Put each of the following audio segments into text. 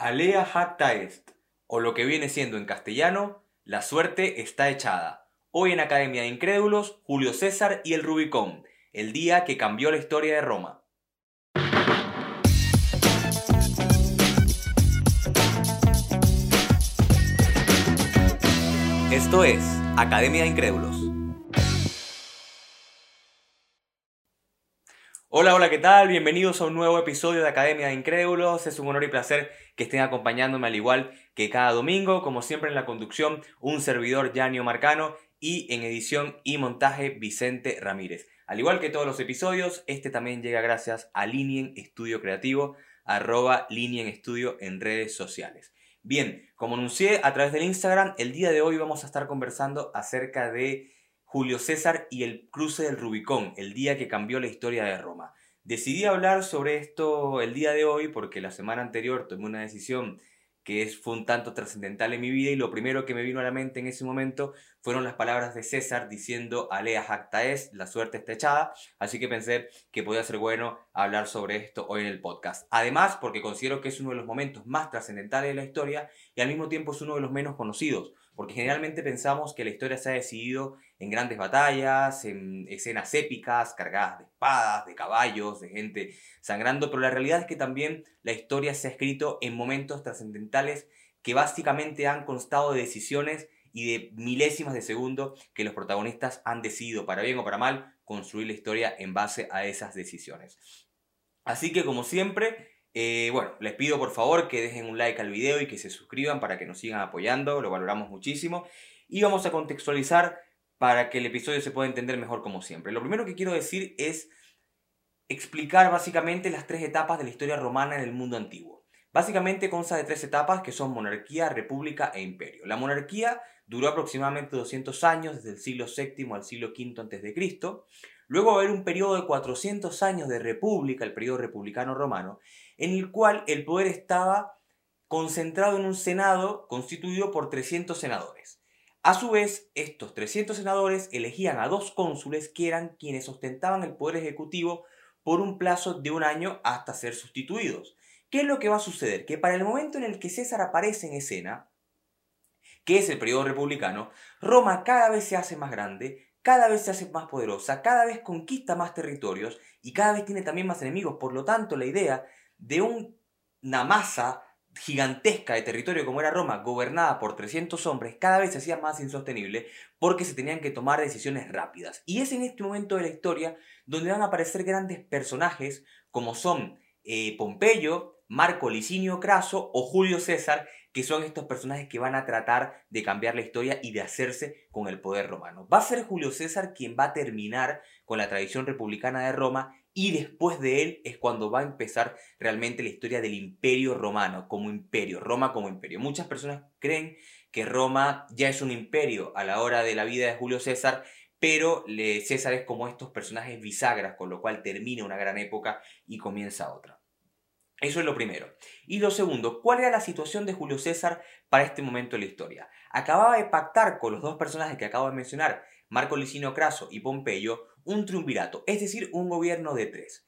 Alea jacta est, o lo que viene siendo en castellano, la suerte está echada. Hoy en Academia de Incrédulos, Julio César y el Rubicón, el día que cambió la historia de Roma. Esto es Academia de Incrédulos. Hola, hola, ¿qué tal? Bienvenidos a un nuevo episodio de Academia de Incrédulos. Es un honor y placer que estén acompañándome al igual que cada domingo, como siempre en la conducción, un servidor Yanio Marcano y en edición y montaje Vicente Ramírez. Al igual que todos los episodios, este también llega gracias a Linien Estudio Creativo, arroba Linien Estudio en redes sociales. Bien, como anuncié a través del Instagram, el día de hoy vamos a estar conversando acerca de Julio César y el cruce del Rubicón, el día que cambió la historia de Roma. Decidí hablar sobre esto el día de hoy porque la semana anterior tomé una decisión que es, fue un tanto trascendental en mi vida y lo primero que me vino a la mente en ese momento fueron las palabras de César diciendo alea jacta es, la suerte está echada, así que pensé que podía ser bueno hablar sobre esto hoy en el podcast. Además, porque considero que es uno de los momentos más trascendentales de la historia y al mismo tiempo es uno de los menos conocidos, porque generalmente pensamos que la historia se ha decidido en grandes batallas, en escenas épicas, cargadas de espadas, de caballos, de gente sangrando, pero la realidad es que también la historia se ha escrito en momentos trascendentales que básicamente han constado de decisiones y de milésimas de segundo que los protagonistas han decidido, para bien o para mal, construir la historia en base a esas decisiones. Así que como siempre, eh, bueno, les pido por favor que dejen un like al video y que se suscriban para que nos sigan apoyando, lo valoramos muchísimo. Y vamos a contextualizar para que el episodio se pueda entender mejor como siempre. Lo primero que quiero decir es explicar básicamente las tres etapas de la historia romana en el mundo antiguo. Básicamente consta de tres etapas que son monarquía, república e imperio. La monarquía duró aproximadamente 200 años, desde el siglo VII al siglo V a.C. Luego va a haber un periodo de 400 años de república, el periodo republicano romano, en el cual el poder estaba concentrado en un Senado constituido por 300 senadores. A su vez, estos 300 senadores elegían a dos cónsules que eran quienes ostentaban el poder ejecutivo por un plazo de un año hasta ser sustituidos. ¿Qué es lo que va a suceder? Que para el momento en el que César aparece en escena, que es el periodo republicano, Roma cada vez se hace más grande, cada vez se hace más poderosa, cada vez conquista más territorios y cada vez tiene también más enemigos. Por lo tanto, la idea de una masa gigantesca de territorio como era Roma, gobernada por 300 hombres, cada vez se hacía más insostenible porque se tenían que tomar decisiones rápidas. Y es en este momento de la historia donde van a aparecer grandes personajes como son eh, Pompeyo, Marco Licinio Craso o Julio César, que son estos personajes que van a tratar de cambiar la historia y de hacerse con el poder romano. Va a ser Julio César quien va a terminar con la tradición republicana de Roma y después de él es cuando va a empezar realmente la historia del imperio romano como imperio, Roma como imperio. Muchas personas creen que Roma ya es un imperio a la hora de la vida de Julio César, pero César es como estos personajes bisagras, con lo cual termina una gran época y comienza otra. Eso es lo primero. Y lo segundo, ¿cuál era la situación de Julio César para este momento de la historia? Acababa de pactar con los dos personajes que acabo de mencionar, Marco Licinio Craso y Pompeyo, un triunvirato, es decir, un gobierno de tres.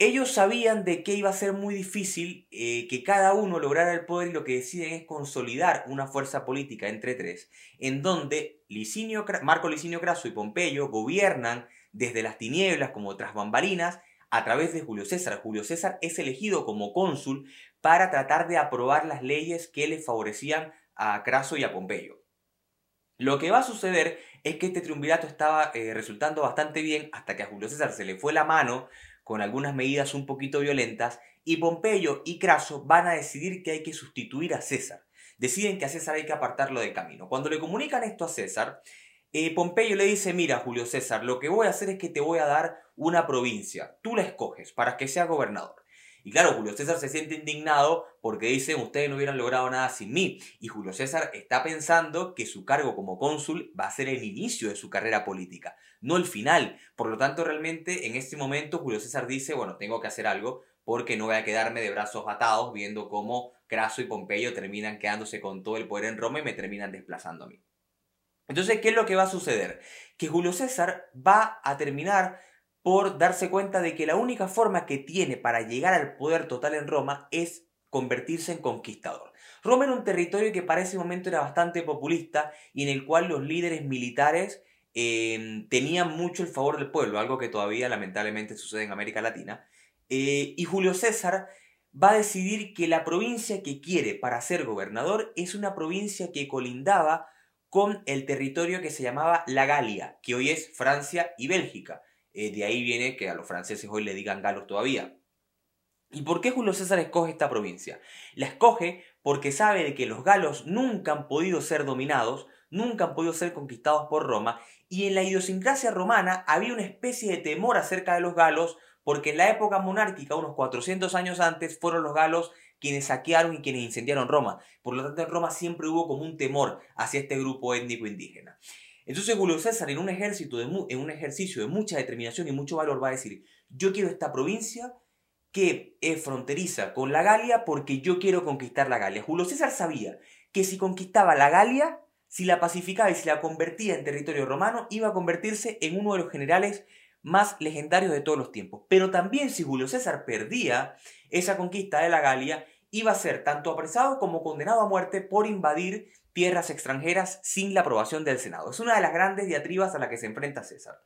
Ellos sabían de que iba a ser muy difícil eh, que cada uno lograra el poder y lo que deciden es consolidar una fuerza política entre tres, en donde Licinio, Marco Licinio Craso y Pompeyo gobiernan desde las tinieblas como tras bambalinas a través de Julio César. Julio César es elegido como cónsul para tratar de aprobar las leyes que le favorecían a Craso y a Pompeyo. Lo que va a suceder es que este triunvirato estaba eh, resultando bastante bien hasta que a Julio César se le fue la mano con algunas medidas un poquito violentas y Pompeyo y Craso van a decidir que hay que sustituir a César. Deciden que a César hay que apartarlo del camino. Cuando le comunican esto a César, eh, Pompeyo le dice, mira Julio César, lo que voy a hacer es que te voy a dar una provincia, tú la escoges para que sea gobernador. Y claro, Julio César se siente indignado porque dice, ustedes no hubieran logrado nada sin mí. Y Julio César está pensando que su cargo como cónsul va a ser el inicio de su carrera política, no el final. Por lo tanto, realmente en este momento Julio César dice, bueno, tengo que hacer algo porque no voy a quedarme de brazos atados viendo cómo Craso y Pompeyo terminan quedándose con todo el poder en Roma y me terminan desplazando a mí. Entonces, ¿qué es lo que va a suceder? Que Julio César va a terminar por darse cuenta de que la única forma que tiene para llegar al poder total en Roma es convertirse en conquistador. Roma era un territorio que para ese momento era bastante populista y en el cual los líderes militares em, tenían mucho el favor del pueblo, algo que todavía lamentablemente sucede en América Latina. Eh, y Julio César va a decidir que la provincia que quiere para ser gobernador es una provincia que colindaba con el territorio que se llamaba la Galia, que hoy es Francia y Bélgica. Eh, de ahí viene que a los franceses hoy le digan galos todavía. ¿Y por qué Julio César escoge esta provincia? La escoge porque sabe de que los galos nunca han podido ser dominados, nunca han podido ser conquistados por Roma, y en la idiosincrasia romana había una especie de temor acerca de los galos, porque en la época monárquica, unos 400 años antes, fueron los galos quienes saquearon y quienes incendiaron Roma. Por lo tanto, en Roma siempre hubo como un temor hacia este grupo étnico indígena. Entonces Julio César, en un, ejército en un ejercicio de mucha determinación y mucho valor, va a decir, yo quiero esta provincia que es fronteriza con la Galia porque yo quiero conquistar la Galia. Julio César sabía que si conquistaba la Galia, si la pacificaba y si la convertía en territorio romano, iba a convertirse en uno de los generales más legendarios de todos los tiempos. Pero también si Julio César perdía esa conquista de la Galia, iba a ser tanto apresado como condenado a muerte por invadir tierras extranjeras sin la aprobación del Senado. Es una de las grandes diatribas a la que se enfrenta César.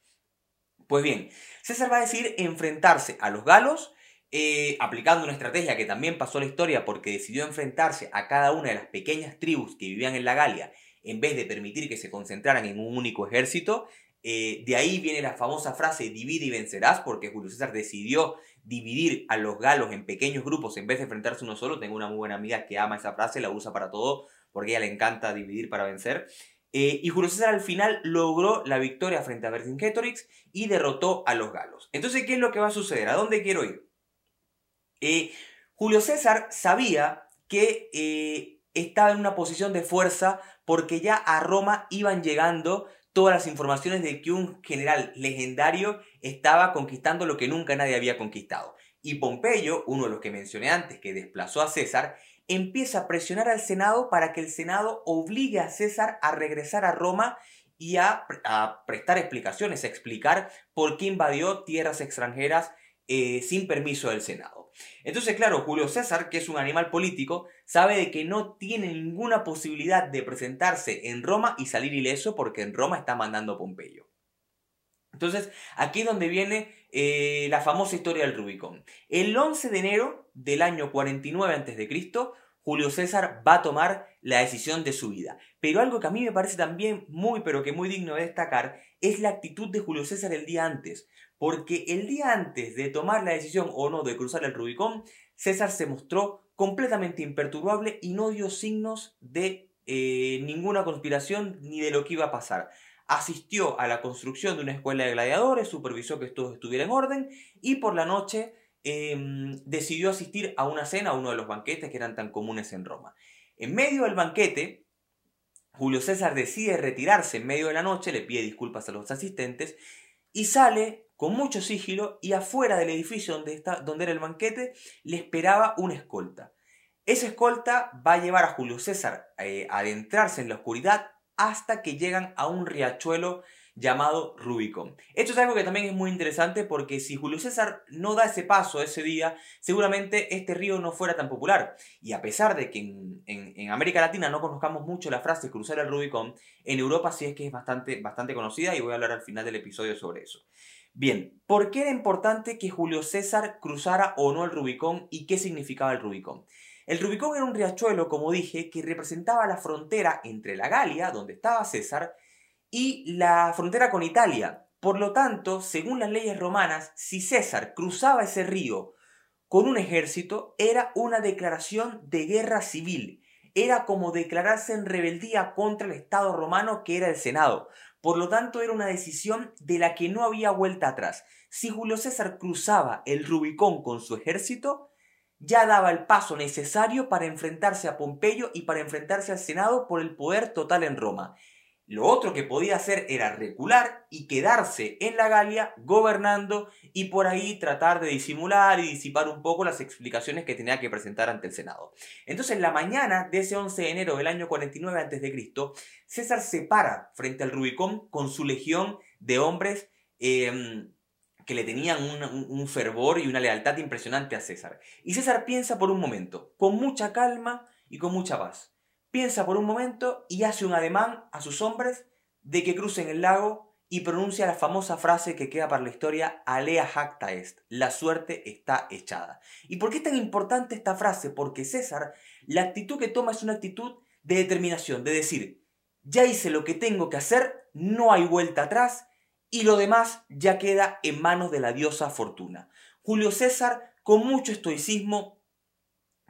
Pues bien, César va a decir enfrentarse a los galos eh, aplicando una estrategia que también pasó a la historia porque decidió enfrentarse a cada una de las pequeñas tribus que vivían en la Galia en vez de permitir que se concentraran en un único ejército. Eh, de ahí viene la famosa frase divide y vencerás, porque Julio César decidió dividir a los galos en pequeños grupos en vez de enfrentarse uno solo. Tengo una muy buena amiga que ama esa frase, la usa para todo, porque ella le encanta dividir para vencer. Eh, y Julio César al final logró la victoria frente a Vercingetorix y derrotó a los galos. Entonces, ¿qué es lo que va a suceder? ¿A dónde quiero ir? Eh, Julio César sabía que estaba en una posición de fuerza porque ya a Roma iban llegando todas las informaciones de que un general legendario estaba conquistando lo que nunca nadie había conquistado. Y Pompeyo, uno de los que mencioné antes, que desplazó a César, empieza a presionar al Senado para que el Senado obligue a César a regresar a Roma y a, prestar explicaciones, a explicar por qué invadió tierras extranjeras eh, sin permiso del Senado. Entonces, claro, Julio César, que es un animal político, sabe de que no tiene ninguna posibilidad de presentarse en Roma y salir ileso porque en Roma está mandando Pompeyo. Entonces, aquí es donde viene eh, la famosa historia del Rubicón. El 11 de enero del año 49 a.C., Julio César va a tomar la decisión de su vida. Pero algo que a mí me parece también muy, pero que muy digno de destacar, es la actitud de Julio César el día antes. Porque el día antes de tomar la decisión o no de cruzar el Rubicón, César se mostró completamente imperturbable y no dio signos de eh, ninguna conspiración ni de lo que iba a pasar. Asistió a la construcción de una escuela de gladiadores, supervisó que todo estuviera en orden y por la noche em, decidió asistir a una cena, a uno de los banquetes que eran tan comunes en Roma. En medio del banquete, Julio César decide retirarse en medio de la noche, le pide disculpas a los asistentes y sale con mucho sigilo y afuera del edificio donde, está, donde era el banquete le esperaba una escolta. Esa escolta va a llevar a Julio César eh, a adentrarse en la oscuridad hasta que llegan a un riachuelo llamado Rubicon. Esto es algo que también es muy interesante porque si Julio César no da ese paso ese día, seguramente este río no fuera tan popular. Y a pesar de que en, América Latina no conozcamos mucho la frase cruzar el Rubicon, en Europa sí es que es bastante, bastante conocida y voy a hablar al final del episodio sobre eso. Bien, ¿por qué era importante que Julio César cruzara o no el Rubicón y qué significaba el Rubicón? El Rubicón era un riachuelo, como dije, que representaba la frontera entre la Galia, donde estaba César, y la frontera con Italia. Por lo tanto, según las leyes romanas, si César cruzaba ese río con un ejército, era una declaración de guerra civil. Era como declararse en rebeldía contra el Estado romano que era el Senado. Por lo tanto, era una decisión de la que no había vuelta atrás. Si Julio César cruzaba el Rubicón con su ejército, ya daba el paso necesario para enfrentarse a Pompeyo y para enfrentarse al Senado por el poder total en Roma. Lo otro que podía hacer era recular y quedarse en la Galia gobernando y por ahí tratar de disimular y disipar un poco las explicaciones que tenía que presentar ante el Senado. Entonces, en la mañana de ese 11 de enero del año 49 a.C., César se para frente al Rubicón con su legión de hombres em, que le tenían un, fervor y una lealtad impresionante a César. Y César piensa por un momento, con mucha calma y con mucha paz. Piensa por un momento y hace un ademán a sus hombres de que crucen el lago y pronuncia la famosa frase que queda para la historia, Alea jacta est, la suerte está echada. ¿Y por qué es tan importante esta frase? Porque César, la actitud que toma es una actitud de determinación, de decir, ya hice lo que tengo que hacer, no hay vuelta atrás, y lo demás ya queda en manos de la diosa Fortuna. Julio César, con mucho estoicismo,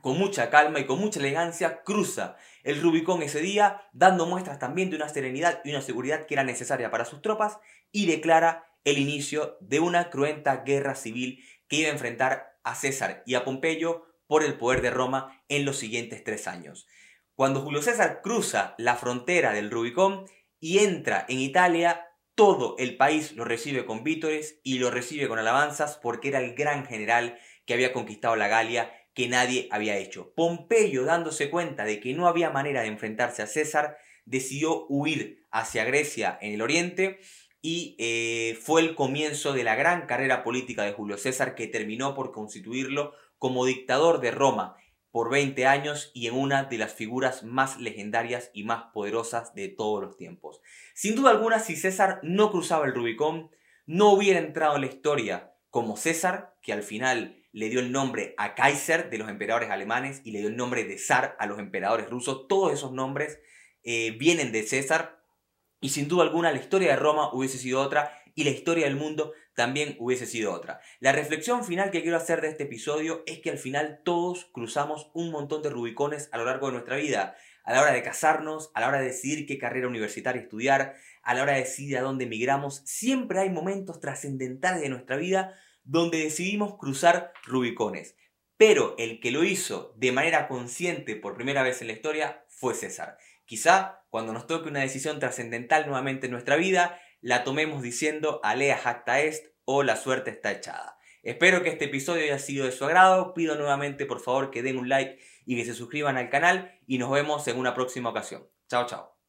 con mucha calma y con mucha elegancia, cruza el Rubicón ese día, dando muestras también de una serenidad y una seguridad que era necesaria para sus tropas, y declara el inicio de una cruenta guerra civil que iba a enfrentar a César y a Pompeyo por el poder de Roma en los siguientes tres años. Cuando Julio César cruza la frontera del Rubicón y entra en Italia, todo el país lo recibe con vítores y lo recibe con alabanzas porque era el gran general que había conquistado la Galia que nadie había hecho. Pompeyo, dándose cuenta de que no había manera de enfrentarse a César, decidió huir hacia Grecia en el oriente y eh, fue el comienzo de la gran carrera política de Julio César que terminó por constituirlo como dictador de Roma por 20 años y en una de las figuras más legendarias y más poderosas de todos los tiempos. Sin duda alguna, si César no cruzaba el Rubicón, no hubiera entrado en la historia como César, que al final le dio el nombre a Kaiser de los emperadores alemanes y le dio el nombre de zar a los emperadores rusos. Todos esos nombres eh, vienen de César y sin duda alguna la historia de Roma hubiese sido otra y la historia del mundo también hubiese sido otra. La reflexión final que quiero hacer de este episodio es que al final todos cruzamos un montón de rubicones a lo largo de nuestra vida. A la hora de casarnos, a la hora de decidir qué carrera universitaria estudiar, a la hora de decidir a dónde emigramos, siempre hay momentos trascendentales de nuestra vida donde decidimos cruzar rubicones. Pero el que lo hizo de manera consciente por primera vez en la historia fue César. Quizá cuando nos toque una decisión trascendental nuevamente en nuestra vida, la tomemos diciendo alea jacta est o la suerte está echada. Espero que este episodio haya sido de su agrado. Pido nuevamente por favor que den un like y que se suscriban al canal y nos vemos en una próxima ocasión. Chao, chao.